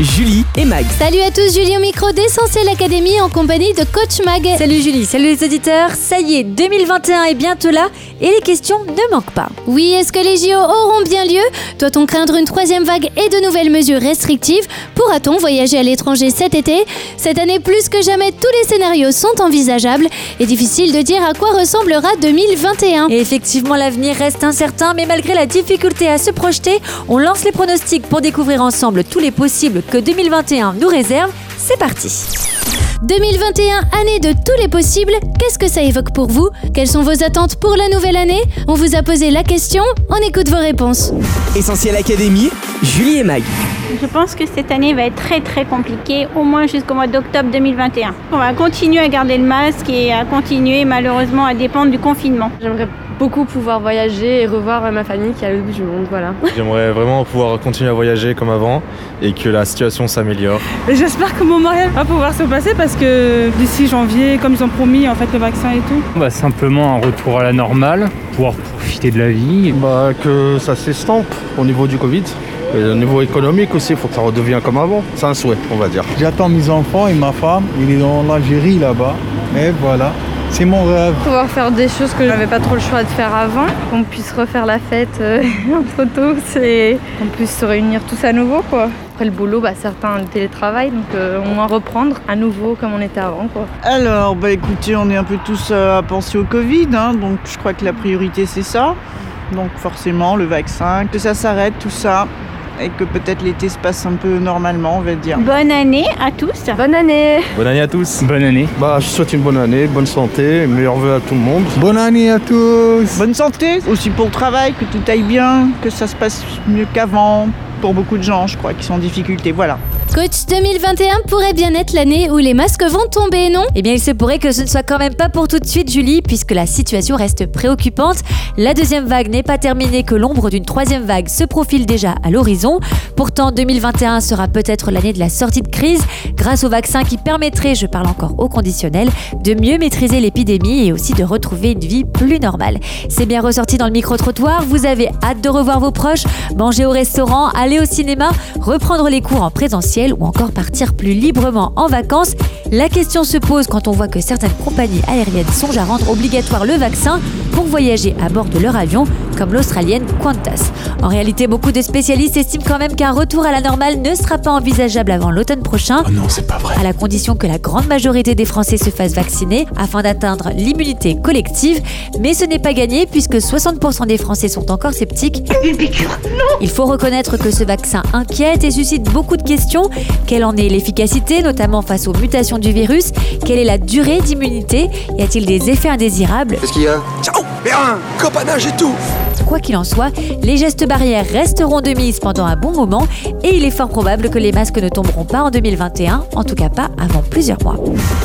Julie et Mag. Salut à tous, Julie au micro d'Essentiel Académie en compagnie de Coach Mag. Salut Julie, salut les auditeurs. Ça y est, 2021 est bientôt là et les questions ne manquent pas. Oui, est-ce que les JO auront bien lieu? Doit-on craindre une troisième vague et de nouvelles mesures restrictives? Pourra-t-on voyager à l'étranger cet été? Cette année, plus que jamais, tous les scénarios sont envisageables et difficile de dire à quoi ressemblera 2021. Et effectivement, l'avenir reste incertain, mais malgré la difficulté à se projeter, on lance les pronostics pour découvrir ensemble tous les possibles que 2021 nous réserve. C'est parti 2021, année de tous les possibles, qu'est-ce que ça évoque pour vous? Quelles sont vos attentes pour la nouvelle année? On vous a posé la question, on écoute vos réponses. Essentiel Académie. Julie et Mag. Je pense que cette année va être très très compliquée, au moins jusqu'au mois d'octobre 2021. On va continuer à garder le masque et à continuer malheureusement à dépendre du confinement. J'aimerais beaucoup pouvoir voyager et revoir ma famille qui est à l'autre bout du monde, voilà. J'aimerais vraiment pouvoir continuer à voyager comme avant et que la situation s'améliore. Et J'espère que mon mariage va pouvoir se passer parce que d'ici janvier, comme ils ont promis en fait le vaccin et tout. Bah, simplement un retour à la normale, pouvoir profiter de la vie. Bah, que ça s'estompe au niveau du Covid. Et au niveau économique aussi, il faut que ça redevienne comme avant. C'est un souhait, on va dire. J'attends mes enfants et ma femme. Il est en Algérie là-bas. Et voilà. C'est mon rêve. Pouvoir faire des choses que j'avais pas trop le choix de faire avant, qu'on puisse refaire la fête euh, entre tous et qu'on puisse se réunir tous à nouveau quoi. Après le boulot, bah, certains le télétravail, donc euh, au moins reprendre à nouveau comme on était avant quoi. Alors, bah écoutez, on est un peu tous euh, à penser au Covid, hein, donc je crois que la priorité c'est ça. Donc forcément, le vaccin, que ça s'arrête, tout ça, et que peut-être l'été se passe un peu normalement, on va dire. Bonne année à tous. Bonne année Bonne année à tous. Bonne année. Bah, je souhaite une bonne année, bonne santé, meilleurs vœux à tout le monde. Bonne année à tous. Bonne santé, aussi pour le travail, que tout aille bien, que ça se passe mieux qu'avant, pour beaucoup de gens, je crois, qui sont en difficulté, voilà. Coach 2021 pourrait bien être l'année où les masques vont tomber, non? Eh bien, il se pourrait que ce ne soit quand même pas pour tout de suite, Julie, puisque la situation reste préoccupante. La deuxième vague n'est pas terminée, que l'ombre d'une troisième vague se profile déjà à l'horizon. Pourtant, 2021 sera peut-être l'année de la sortie de crise, grâce au vaccin qui permettrait, je parle encore au conditionnel, de mieux maîtriser l'épidémie et aussi de retrouver une vie plus normale. C'est bien ressorti dans le micro-trottoir, vous avez hâte de revoir vos proches, manger au restaurant, aller au cinéma, reprendre les cours en présentiel ou encore partir plus librement en vacances. La question se pose quand on voit que certaines compagnies aériennes songent à rendre obligatoire le vaccin pour voyager à bord de leur avion, comme l'australienne Qantas. En réalité, beaucoup de spécialistes estiment quand même qu'un retour à la normale ne sera pas envisageable avant l'automne prochain, Oh non, c'est pas vrai. à la condition que la grande majorité des Français se fassent vacciner afin d'atteindre l'immunité collective. Mais ce n'est pas gagné puisque 60% des Français sont encore sceptiques. Il faut reconnaître que ce vaccin inquiète et suscite beaucoup de questions. Quelle en est l'efficacité, notamment face aux mutations du virus? Quelle est la durée d'immunité? Y a-t-il des effets indésirables? Qu'est-ce qu'il y a? Ciao Bien Copanage et tout Quoi qu'il en soit, les gestes barrières resteront de mise pendant un bon moment et il est fort probable que les masques ne tomberont pas en 2021, en tout cas pas avant plusieurs mois.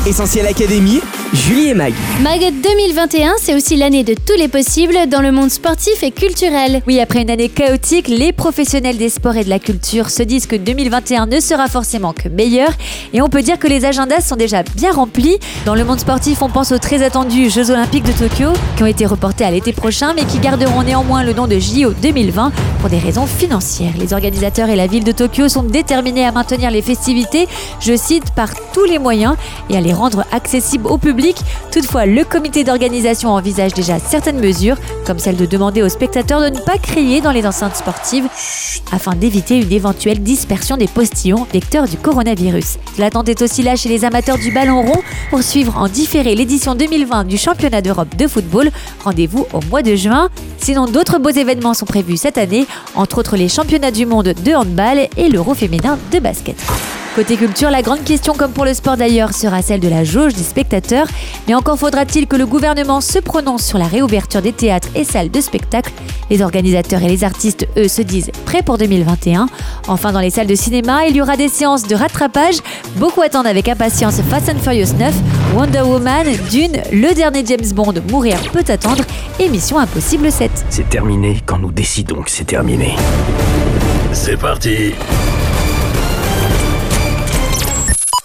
Essentiel Académie. Julie et Mag. Mag 2021, c'est aussi l'année de tous les possibles dans le monde sportif et culturel. Oui, après une année chaotique, les professionnels des sports et de la culture se disent que 2021 ne sera forcément que meilleur et on peut dire que les agendas sont déjà bien remplis. Dans le monde sportif, on pense aux très attendus Jeux Olympiques de Tokyo qui ont été reportés à l'été prochain mais qui garderont néanmoins le nom de JO 2020 pour des raisons financières. Les organisateurs et la ville de Tokyo sont déterminés à maintenir les festivités, je cite, par tous les moyens et à les rendre accessibles au public. Toutefois, le comité d'organisation envisage déjà certaines mesures, comme celle de demander aux spectateurs de ne pas crier dans les enceintes sportives afin d'éviter une éventuelle dispersion des postillons vecteurs du coronavirus. L'attente est aussi là chez les amateurs du ballon rond pour suivre en différé l'édition 2020 du championnat d'Europe de football. Rendez-vous au mois de juin. Sinon, d'autres beaux événements sont prévus cette année, entre autres les championnats du monde de handball et l'Euro féminin de basket. Côté culture, la grande question, comme pour le sport d'ailleurs, sera celle de la jauge des spectateurs. Mais encore faudra-t-il que le gouvernement se prononce sur la réouverture des théâtres et salles de spectacle. Les organisateurs et les artistes, eux, se disent prêts pour 2021. Enfin, dans les salles de cinéma, il y aura des séances de rattrapage. Beaucoup attendent avec impatience Fast and Furious 9, Wonder Woman, Dune, le dernier James Bond, Mourir peut attendre et Mission Impossible 7. C'est terminé quand nous décidons que c'est terminé. C'est parti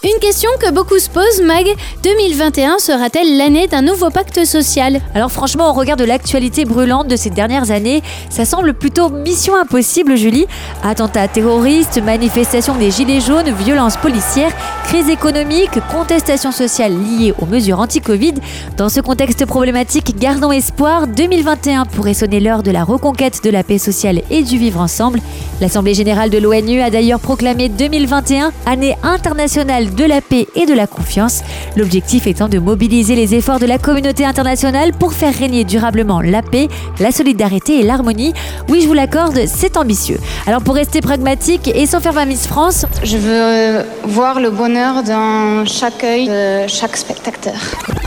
Une question que beaucoup se posent, Mag, 2021 sera-t-elle l'année d'un nouveau pacte social? Alors franchement, au regard de l'actualité brûlante de ces dernières années, ça semble plutôt mission impossible, Julie. Attentats terroristes, manifestations des gilets jaunes, violences policières, crise économique, contestation sociale liée aux mesures anti-Covid. Dans ce contexte problématique, gardons espoir, 2021 pourrait sonner l'heure de la reconquête de la paix sociale et du vivre ensemble. L'Assemblée générale de l'ONU a d'ailleurs proclamé 2021 année internationale de la paix et de la confiance. L'objectif étant de mobiliser les efforts de la communauté internationale pour faire régner durablement la paix, la solidarité et l'harmonie. Oui, je vous l'accorde, c'est ambitieux. Alors pour rester pragmatique et sans faire ma Miss France, je veux euh, voir le bonheur dans chaque œil de chaque spectateur.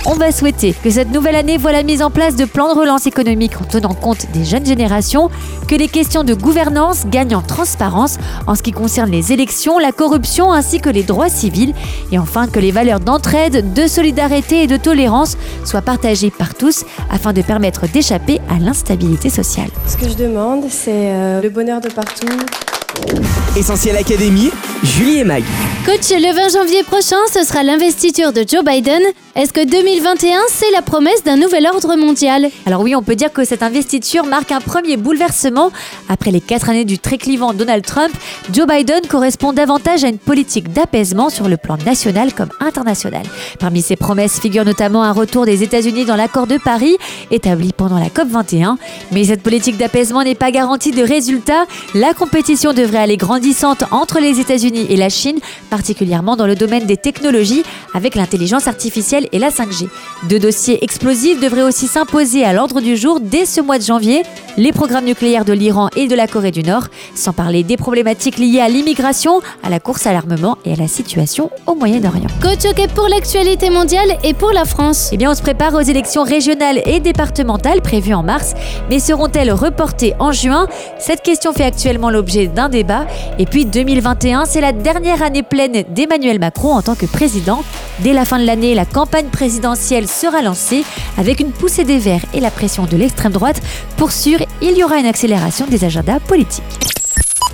On va souhaiter que cette nouvelle année voit la mise en place de plans de relance économique en tenant compte des jeunes générations, que les questions de gouvernance gagnent en transparence en ce qui concerne les élections, la corruption ainsi que les droits civils, et enfin que les valeurs d'entraide, de solidarité et de tolérance soient partagées par tous afin de permettre d'échapper à l'instabilité sociale. Ce que je demande, c'est euh, le bonheur de partout. Essentiel Académie, Julie et Mag. Coach, le 20 janvier prochain, ce sera l'investiture de Joe Biden. Est-ce que 2021, c'est la promesse d'un nouvel ordre mondial? Alors oui, on peut dire que cette investiture marque un premier bouleversement. Après les quatre années du très clivant Donald Trump, Joe Biden correspond davantage à une politique d'apaisement sur le plan national comme international. Parmi ses promesses figure notamment un retour des États-Unis dans l'accord de Paris, établi pendant la COP21. Mais cette politique d'apaisement n'est pas garantie de résultats. La compétition devrait aller grandissante entre les États-Unis et la Chine, particulièrement dans le domaine des technologies, avec l'intelligence artificielle et la 5G. Deux dossiers explosifs devraient aussi s'imposer à l'ordre du jour dès ce mois de janvier, les programmes nucléaires de l'Iran et de la Corée du Nord, sans parler des problématiques liées à l'immigration, à la course à l'armement et à la situation au Moyen-Orient. Coach, ok pour l'actualité mondiale et pour la France Eh bien, on se prépare aux élections régionales et départementales prévues en mars, mais seront-elles reportées en juin? Cette question fait actuellement l'objet d'un débat. Et puis 2021, c'est la dernière année pleine d'Emmanuel Macron en tant que président. Dès la fin de l'année, la campagne présidentielle sera lancée avec une poussée des Verts et la pression de l'extrême droite. Pour sûr, il y aura une accélération des agendas politiques.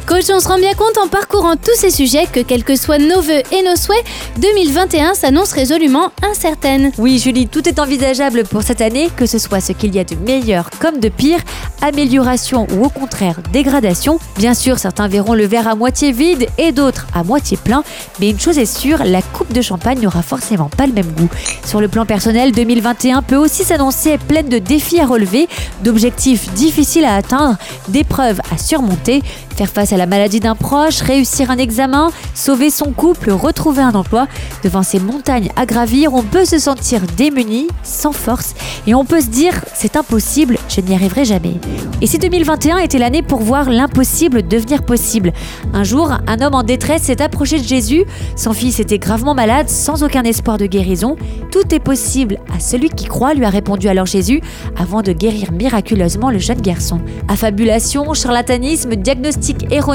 Coach, on se rend bien compte en parcourant tous ces sujets que, quels que soient nos vœux et nos souhaits, 2021 s'annonce résolument incertaine. Oui, Julie, tout est envisageable pour cette année, que ce soit ce qu'il y a de meilleur comme de pire, amélioration ou au contraire dégradation. Bien sûr, certains verront le verre à moitié vide et d'autres à moitié plein, mais une chose est sûre, la coupe de champagne n'aura forcément pas le même goût. Sur le plan personnel, 2021 peut aussi s'annoncer pleine de défis à relever, d'objectifs difficiles à atteindre, d'épreuves à surmonter, faire face à la maladie d'un proche, réussir un examen, sauver son couple, retrouver un emploi. Devant ces montagnes à gravir, on peut se sentir démuni, sans force, et on peut se dire c'est impossible, je n'y arriverai jamais. Et si 2021 était l'année pour voir l'impossible devenir possible? Un jour, un homme en détresse s'est approché de Jésus. Son fils était gravement malade, sans aucun espoir de guérison. Tout est possible à celui qui croit, lui a répondu alors Jésus, avant de guérir miraculeusement le jeune garçon. Affabulation, charlatanisme, diagnostic erroné,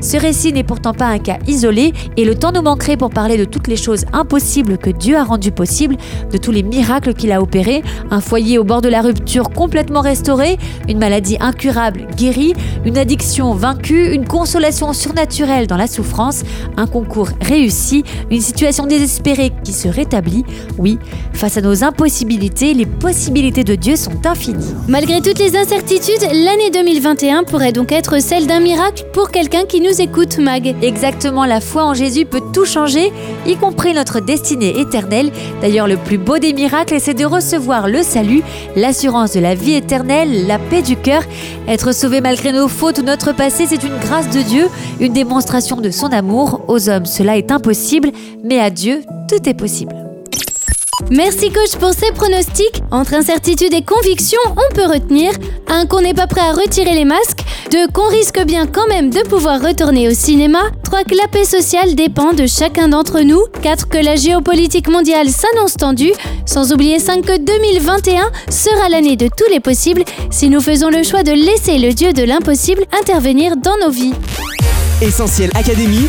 ce récit n'est pourtant pas un cas isolé, et le temps nous manquerait pour parler de toutes les choses impossibles que Dieu a rendues possibles, de tous les miracles qu'il a opérés, un foyer au bord de la rupture complètement restauré, une maladie incurable guérie, une addiction vaincue, une consolation surnaturelle dans la souffrance, un concours réussi, une situation désespérée qui se rétablit. Oui, face à nos impossibilités, les possibilités de Dieu sont infinies. Malgré toutes les incertitudes, l'année 2021 pourrait donc être celle d'un miracle pour quelqu'un qui nous écoute, Mag. Exactement, la foi en Jésus peut tout changer, y compris notre destinée éternelle. D'ailleurs, le plus beau des miracles, c'est de recevoir le salut, l'assurance de la vie éternelle, la paix du cœur. Être sauvé malgré nos fautes ou notre passé, c'est une grâce de Dieu, une démonstration de son amour. Aux hommes, cela est impossible, mais à Dieu, tout est possible. Merci coach pour ces pronostics. Entre incertitude et conviction, on peut retenir un qu'on n'est pas prêt à retirer les masques, deux qu'on risque bien quand même de pouvoir retourner au cinéma, trois que la paix sociale dépend de chacun d'entre nous, quatre que la géopolitique mondiale s'annonce tendue, sans oublier cinq que 2021 sera l'année de tous les possibles si nous faisons le choix de laisser le dieu de l'impossible intervenir dans nos vies. Essentiel Académie,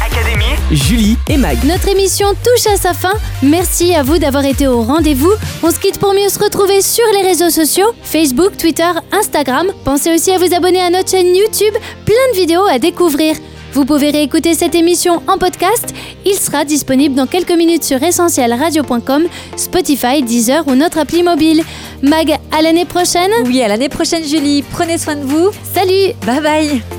Julie et Mag. Notre émission touche à sa fin. Merci à vous d'avoir été au rendez-vous. On se quitte pour mieux se retrouver sur les réseaux sociaux Facebook, Twitter, Instagram. Pensez aussi à vous abonner à notre chaîne YouTube. Plein de vidéos à découvrir. Vous pouvez réécouter cette émission en podcast. Il sera disponible dans quelques minutes sur essentielradio.com, Spotify, Deezer ou notre appli mobile. Mag, à l'année prochaine. Oui, à l'année prochaine, Julie. Prenez soin de vous. Salut. Bye bye.